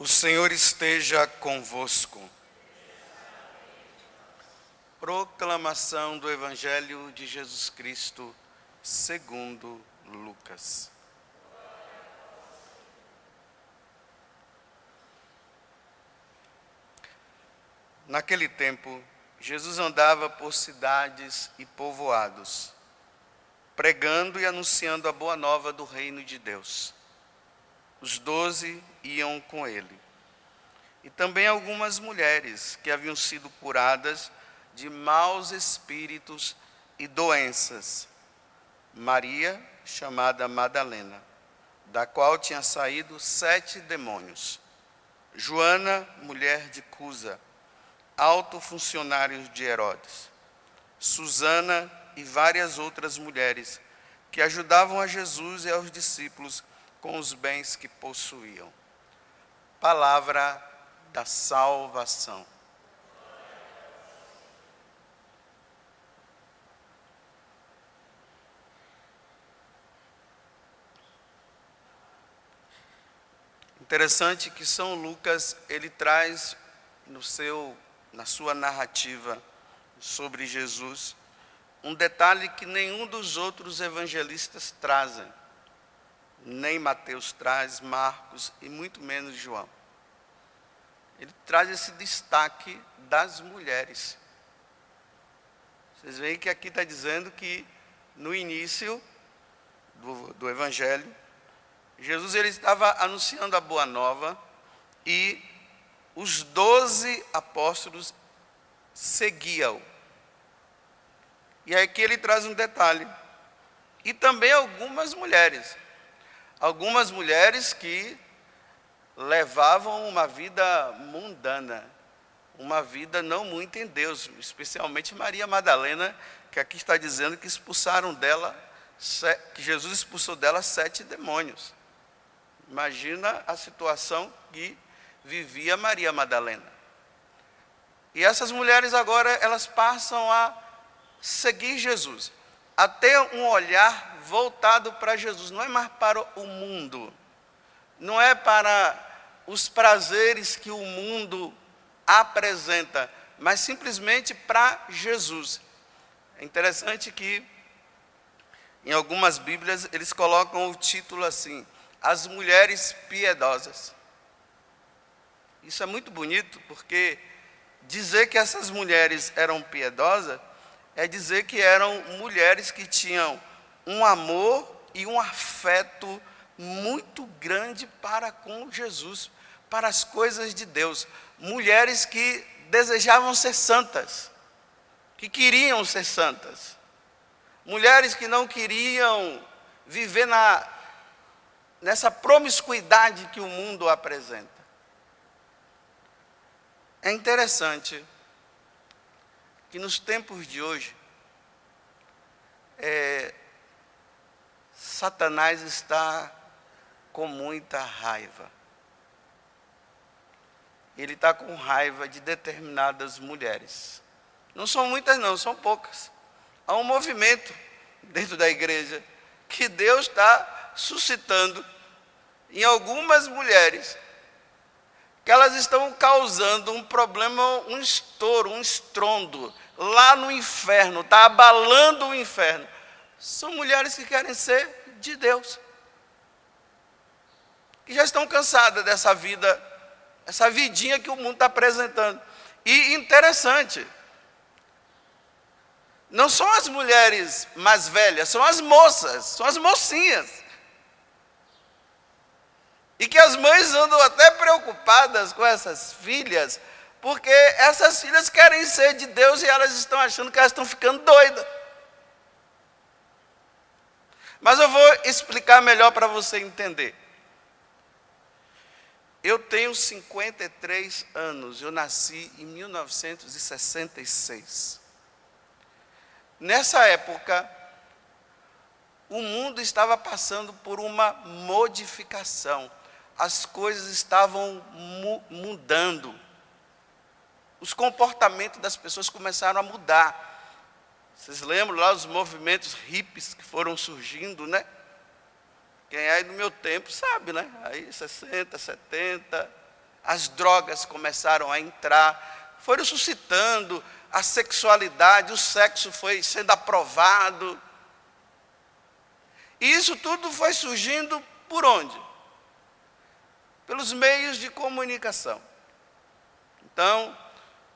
O Senhor esteja convosco. Proclamação do Evangelho de Jesus Cristo, segundo Lucas. Naquele tempo, Jesus andava por cidades e povoados, pregando e anunciando a boa nova do reino de Deus. Os doze iam com ele. E também algumas mulheres que haviam sido curadas de maus espíritos e doenças. Maria, chamada Madalena, da qual tinha saído sete demônios. Joana, mulher de Cusa, alto funcionário de Herodes. Susana e várias outras mulheres que ajudavam a Jesus e aos discípulos com os bens que possuíam. Palavra da salvação. Interessante que São Lucas ele traz no seu na sua narrativa sobre Jesus um detalhe que nenhum dos outros evangelistas trazem nem Mateus traz, Marcos e muito menos João. Ele traz esse destaque das mulheres. Vocês veem que aqui está dizendo que no início do, do Evangelho, Jesus ele estava anunciando a boa nova e os doze apóstolos seguiam. E aqui ele traz um detalhe. E também algumas mulheres algumas mulheres que levavam uma vida mundana, uma vida não muito em Deus, especialmente Maria Madalena, que aqui está dizendo que expulsaram dela, que Jesus expulsou dela sete demônios. Imagina a situação que vivia Maria Madalena. E essas mulheres agora, elas passam a seguir Jesus, a ter um olhar voltado para Jesus, não é mais para o mundo, não é para os prazeres que o mundo apresenta, mas simplesmente para Jesus. É interessante que em algumas Bíblias eles colocam o título assim: As Mulheres Piedosas. Isso é muito bonito, porque dizer que essas mulheres eram piedosas é dizer que eram mulheres que tinham um amor e um afeto muito grande para com Jesus, para as coisas de Deus. Mulheres que desejavam ser santas, que queriam ser santas. Mulheres que não queriam viver na, nessa promiscuidade que o mundo apresenta. É interessante que nos tempos de hoje, é, Satanás está com muita raiva. Ele está com raiva de determinadas mulheres. Não são muitas, não, são poucas. Há um movimento dentro da igreja que Deus está suscitando em algumas mulheres que elas estão causando um problema, um estouro, um estrondo lá no inferno, está abalando o inferno são mulheres que querem ser de Deus. Que já estão cansadas dessa vida, essa vidinha que o mundo está apresentando. E interessante, não são as mulheres mais velhas, são as moças, são as mocinhas. E que as mães andam até preocupadas com essas filhas, porque essas filhas querem ser de Deus e elas estão achando que elas estão ficando doidas. Mas eu vou explicar melhor para você entender. Eu tenho 53 anos, eu nasci em 1966. Nessa época, o mundo estava passando por uma modificação, as coisas estavam mu mudando, os comportamentos das pessoas começaram a mudar. Vocês lembram lá os movimentos hippies que foram surgindo, né? Quem é do meu tempo sabe, né? Aí 60, 70, as drogas começaram a entrar, foram suscitando a sexualidade, o sexo foi sendo aprovado. E isso tudo foi surgindo por onde? Pelos meios de comunicação. Então,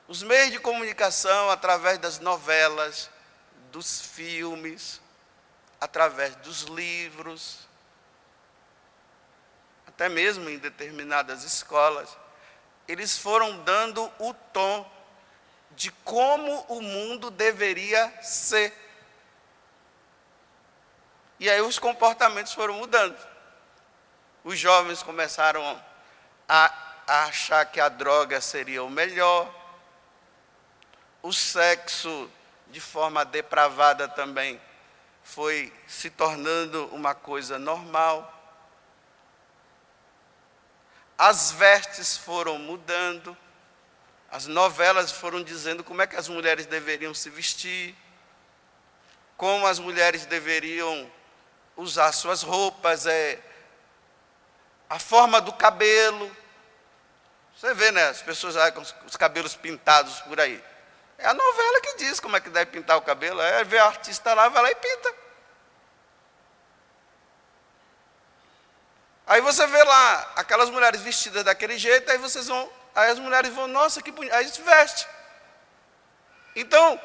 os meios de comunicação, através das novelas, dos filmes, através dos livros, até mesmo em determinadas escolas, eles foram dando o tom de como o mundo deveria ser. E aí os comportamentos foram mudando. Os jovens começaram a, achar que a droga seria o melhor. O sexo, de forma depravada também, foi se tornando uma coisa normal as vestes foram mudando, as novelas foram dizendo como é que as mulheres deveriam se vestir, como as mulheres deveriam usar suas roupas, é, a forma do cabelo. Você vê, né, as pessoas com os cabelos pintados por aí. É a novela que diz como é que deve pintar o cabelo. É ver a artista lá, vai lá e pinta. Aí você vê lá aquelas mulheres vestidas daquele jeito, aí vocês vão, aí as mulheres vão, nossa, que bonito, aí se veste. Então,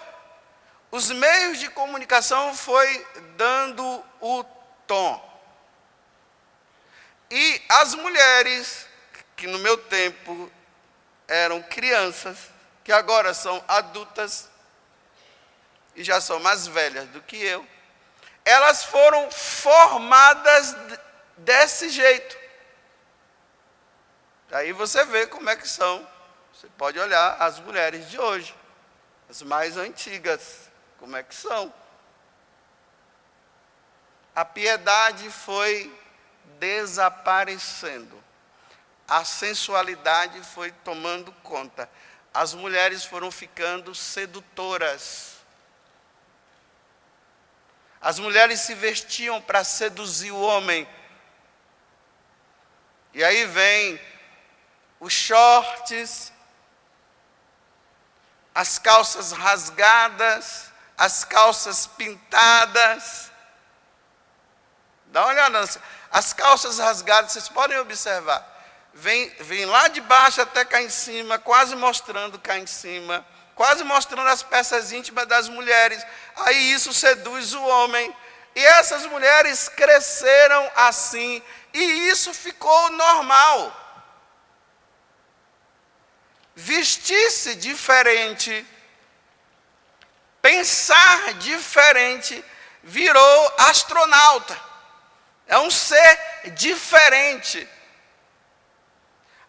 os meios de comunicação foi dando o tom. E as mulheres que no meu tempo eram crianças, que agora são adultas e já são mais velhas do que eu, elas foram formadas desse jeito. Aí você vê como é que são. Você pode olhar as mulheres de hoje, as mais antigas, como é que são. A piedade foi desaparecendo. A sensualidade foi tomando conta. As mulheres foram ficando sedutoras. As mulheres se vestiam para seduzir o homem, e aí vem os shorts, as calças rasgadas, as calças pintadas. Dá uma olhada, as calças rasgadas, vocês podem observar. Vem, vem lá de baixo até cá em cima, quase mostrando cá em cima, quase mostrando as peças íntimas das mulheres. Aí isso seduz o homem. E essas mulheres cresceram assim, e isso ficou normal. Vestir-se diferente, pensar diferente, virou astronauta. É um ser diferente.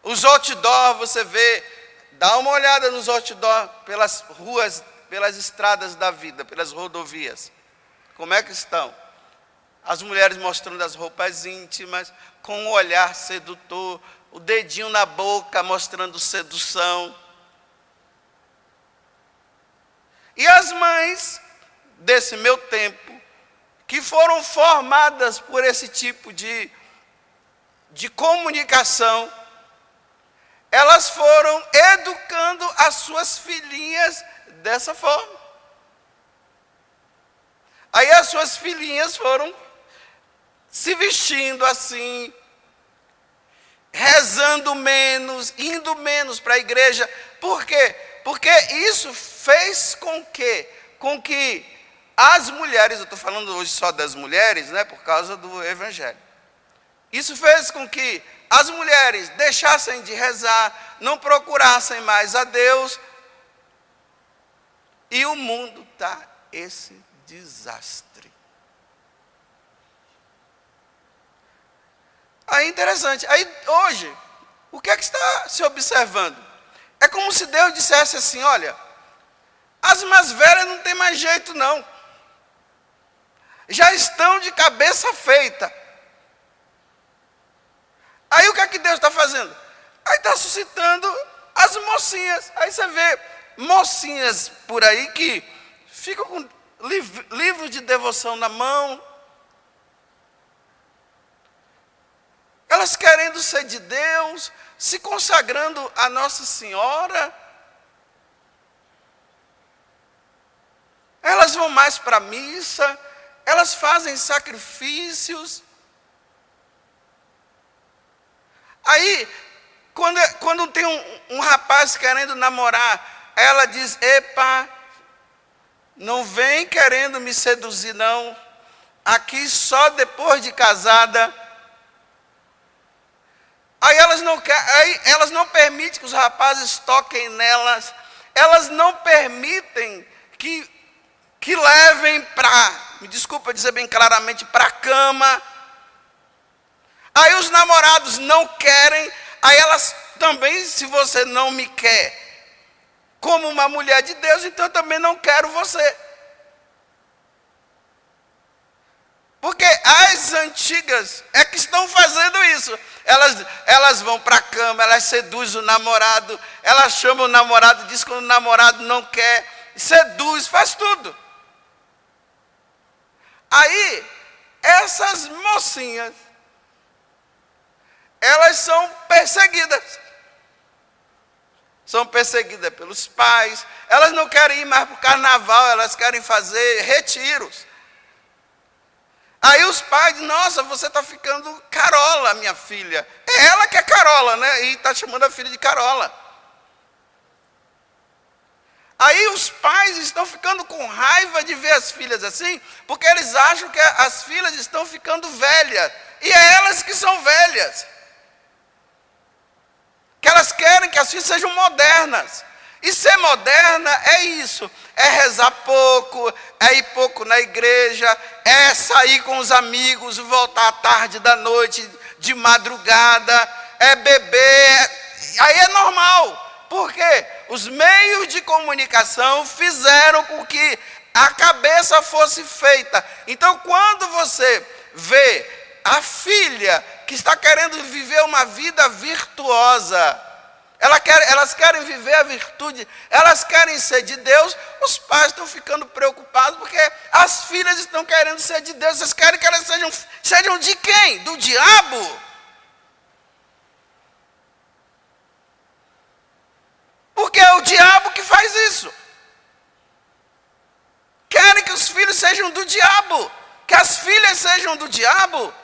Os outdoor, você vê, dá uma olhada nos outdoor pelas ruas, pelas estradas da vida, pelas rodovias. Como é que estão? As mulheres mostrando as roupas íntimas, com um olhar sedutor, o dedinho na boca mostrando sedução. E as mães desse meu tempo, que foram formadas por esse tipo de, de comunicação, elas foram educando as suas filhinhas dessa forma. Aí as suas filhinhas foram se vestindo assim, rezando menos, indo menos para a igreja. Por quê? Porque isso fez com que, com que as mulheres, eu estou falando hoje só das mulheres, né, por causa do evangelho. Isso fez com que as mulheres deixassem de rezar, não procurassem mais a Deus, e o mundo está esse desastre. Aí interessante. Aí hoje, o que é que está se observando? É como se Deus dissesse assim: olha, as mais velhas não tem mais jeito não. Já estão de cabeça feita. Aí o que é que Deus está fazendo? Aí está suscitando as mocinhas. Aí você vê mocinhas por aí que ficam com livros de devoção na mão, elas querendo ser de Deus, se consagrando a Nossa Senhora. Elas vão mais para a missa, elas fazem sacrifícios. Aí, quando, quando tem um, um rapaz querendo namorar, ela diz: Epa, não vem querendo me seduzir, não. Aqui só depois de casada. Aí elas não, aí elas não permitem que os rapazes toquem nelas. Elas não permitem que, que levem para, me desculpa dizer bem claramente, para a cama. Aí os namorados não querem, aí elas também, se você não me quer como uma mulher de Deus, então eu também não quero você. Porque as antigas é que estão fazendo isso. Elas, elas vão para a cama, elas seduzem o namorado, elas chamam o namorado, diz que o namorado não quer, seduz, faz tudo. Aí, essas mocinhas, elas são perseguidas. São perseguidas pelos pais, elas não querem ir mais para o carnaval, elas querem fazer retiros. Aí os pais, nossa, você está ficando Carola, minha filha. É ela que é Carola, né? E está chamando a filha de Carola. Aí os pais estão ficando com raiva de ver as filhas assim, porque eles acham que as filhas estão ficando velhas. E é elas que são velhas. Elas querem que as filhas sejam modernas. E ser moderna é isso: é rezar pouco, é ir pouco na igreja, é sair com os amigos, voltar à tarde da noite, de madrugada, é beber. Aí é normal, porque os meios de comunicação fizeram com que a cabeça fosse feita. Então, quando você vê a filha que está querendo viver uma vida virtuosa, ela quer, elas querem viver a virtude, elas querem ser de Deus, os pais estão ficando preocupados porque as filhas estão querendo ser de Deus, vocês querem que elas sejam, sejam de quem? Do diabo? Porque é o diabo que faz isso. Querem que os filhos sejam do diabo, que as filhas sejam do diabo.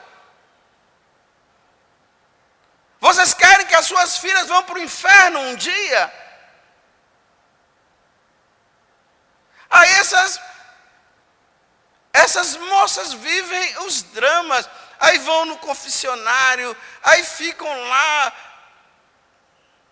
Vocês querem que as suas filhas vão para o inferno um dia? Aí essas, essas moças vivem os dramas, aí vão no confessionário, aí ficam lá.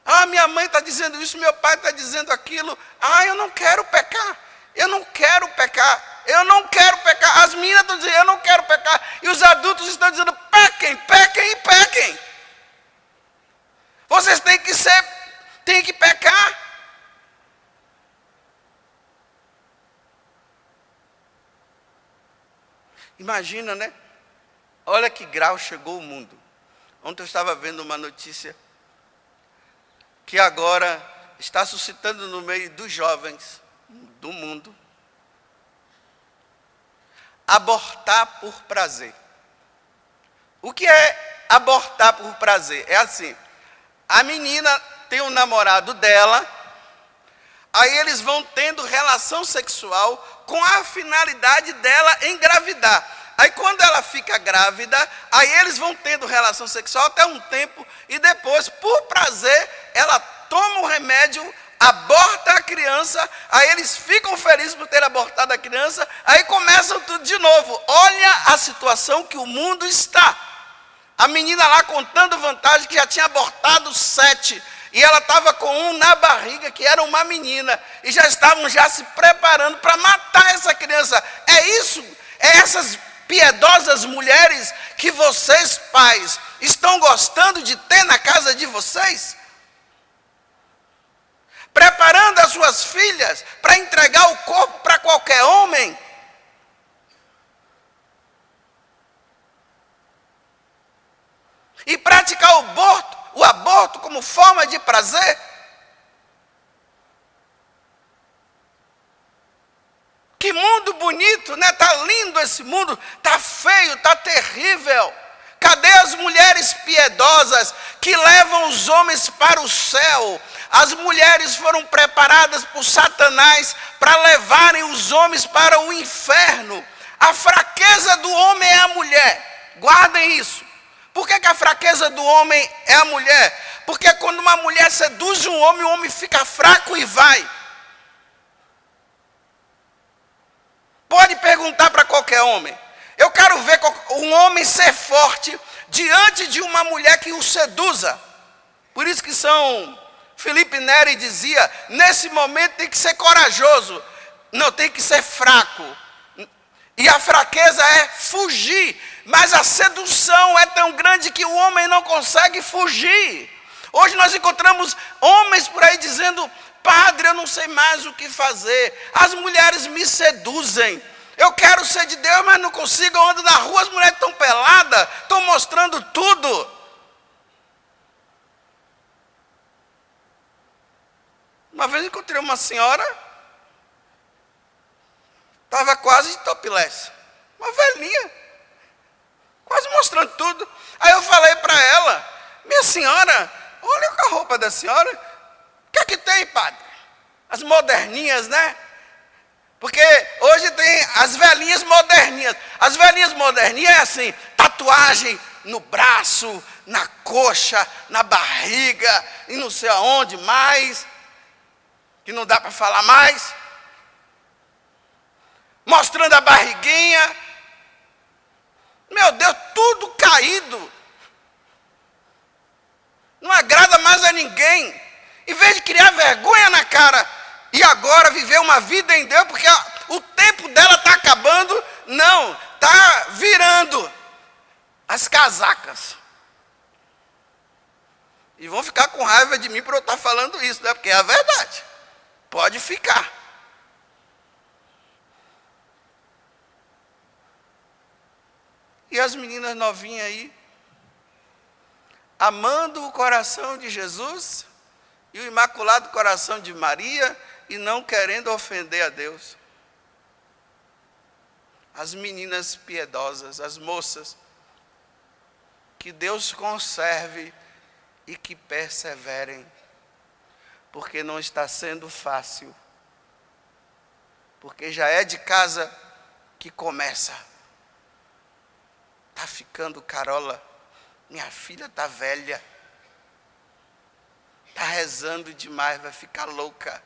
Ah, minha mãe está dizendo isso, meu pai está dizendo aquilo. Ah, eu não quero pecar, eu não quero pecar, eu não quero pecar. As meninas estão dizendo, eu não quero pecar. E os adultos estão dizendo, pequem, pequem e pequem. Vocês têm que ser, têm que pecar. Imagina, né? Olha que grau chegou o mundo. Ontem eu estava vendo uma notícia que agora está suscitando no meio dos jovens do mundo abortar por prazer. O que é abortar por prazer? É assim: a menina tem um namorado dela, aí eles vão tendo relação sexual com a finalidade dela engravidar. Aí quando ela fica grávida, aí eles vão tendo relação sexual até um tempo e depois, por prazer, ela toma o remédio, aborta a criança, aí eles ficam felizes por ter abortado a criança, aí começam tudo de novo. Olha a situação que o mundo está. A menina lá contando vantagem que já tinha abortado sete. E ela estava com um na barriga, que era uma menina. E já estavam já se preparando para matar essa criança. É isso, é essas piedosas mulheres que vocês, pais, estão gostando de ter na casa de vocês? Preparando as suas filhas para entregar o corpo para qualquer homem? E praticar o aborto, o aborto como forma de prazer? Que mundo bonito, né? Tá lindo esse mundo, tá feio, tá terrível. Cadê as mulheres piedosas que levam os homens para o céu? As mulheres foram preparadas por Satanás para levarem os homens para o inferno. A fraqueza do homem é a mulher. Guardem isso. Por que, que a fraqueza do homem é a mulher? Porque quando uma mulher seduz um homem, o homem fica fraco e vai. Pode perguntar para qualquer homem. Eu quero ver um homem ser forte diante de uma mulher que o seduza. Por isso que São Felipe Neri dizia: nesse momento tem que ser corajoso, não tem que ser fraco. E a fraqueza é fugir, mas a sedução é tão grande que o homem não consegue fugir. Hoje nós encontramos homens por aí dizendo: Padre, eu não sei mais o que fazer. As mulheres me seduzem. Eu quero ser de Deus, mas não consigo. Eu ando na rua, as mulheres estão peladas, estão mostrando tudo. Uma vez encontrei uma senhora, estava quase de topless, uma velhinha, quase mostrando tudo. Aí eu falei para ela, minha senhora, olha a roupa da senhora, o que é que tem, padre? As moderninhas, né? Porque hoje tem as velhinhas moderninhas. As velhinhas moderninhas é assim, tatuagem no braço, na coxa, na barriga, e não sei aonde mais, que não dá para falar mais. Mostrando a barriguinha. Meu Deus, tudo caído. Não agrada mais a ninguém. Em vez de criar vergonha na cara e agora viver uma vida em Deus, porque o tempo dela está acabando, não, está virando as casacas. E vão ficar com raiva de mim por eu estar falando isso, né? porque é a verdade. Pode ficar. E as meninas novinhas aí, amando o coração de Jesus e o imaculado coração de Maria, e não querendo ofender a Deus. As meninas piedosas, as moças, que Deus conserve e que perseverem, porque não está sendo fácil, porque já é de casa que começa. Está ficando carola, minha filha está velha, está rezando demais, vai ficar louca